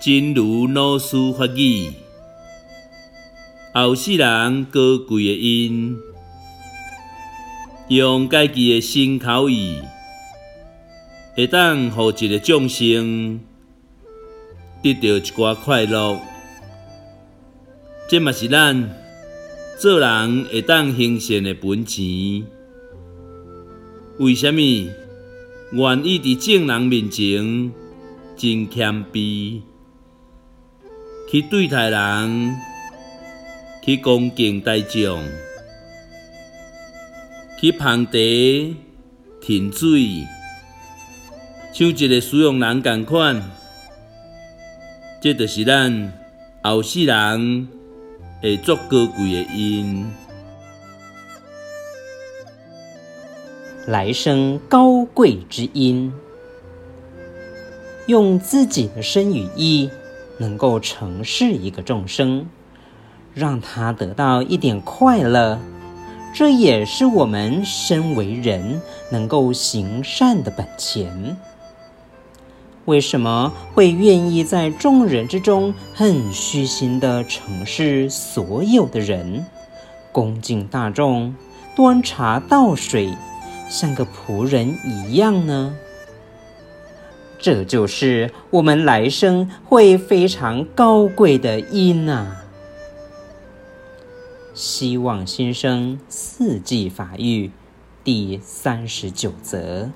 真如老师法语，后世人高贵的因，用家己的心口意，会当互一个众生得到一寡快乐。这嘛是咱做人会当行善的本钱。为什么愿意伫众人面前真谦卑，去对待人，去恭敬大众，去捧茶、添水，像一个使用人共款？这就是咱后世人会作高贵的因。来生高贵之因，用自己的身语意，能够承事一个众生，让他得到一点快乐，这也是我们身为人能够行善的本钱。为什么会愿意在众人之中很虚心的承事所有的人，恭敬大众，端茶倒水？像个仆人一样呢？这就是我们来生会非常高贵的因啊！希望新生四季法育第三十九则。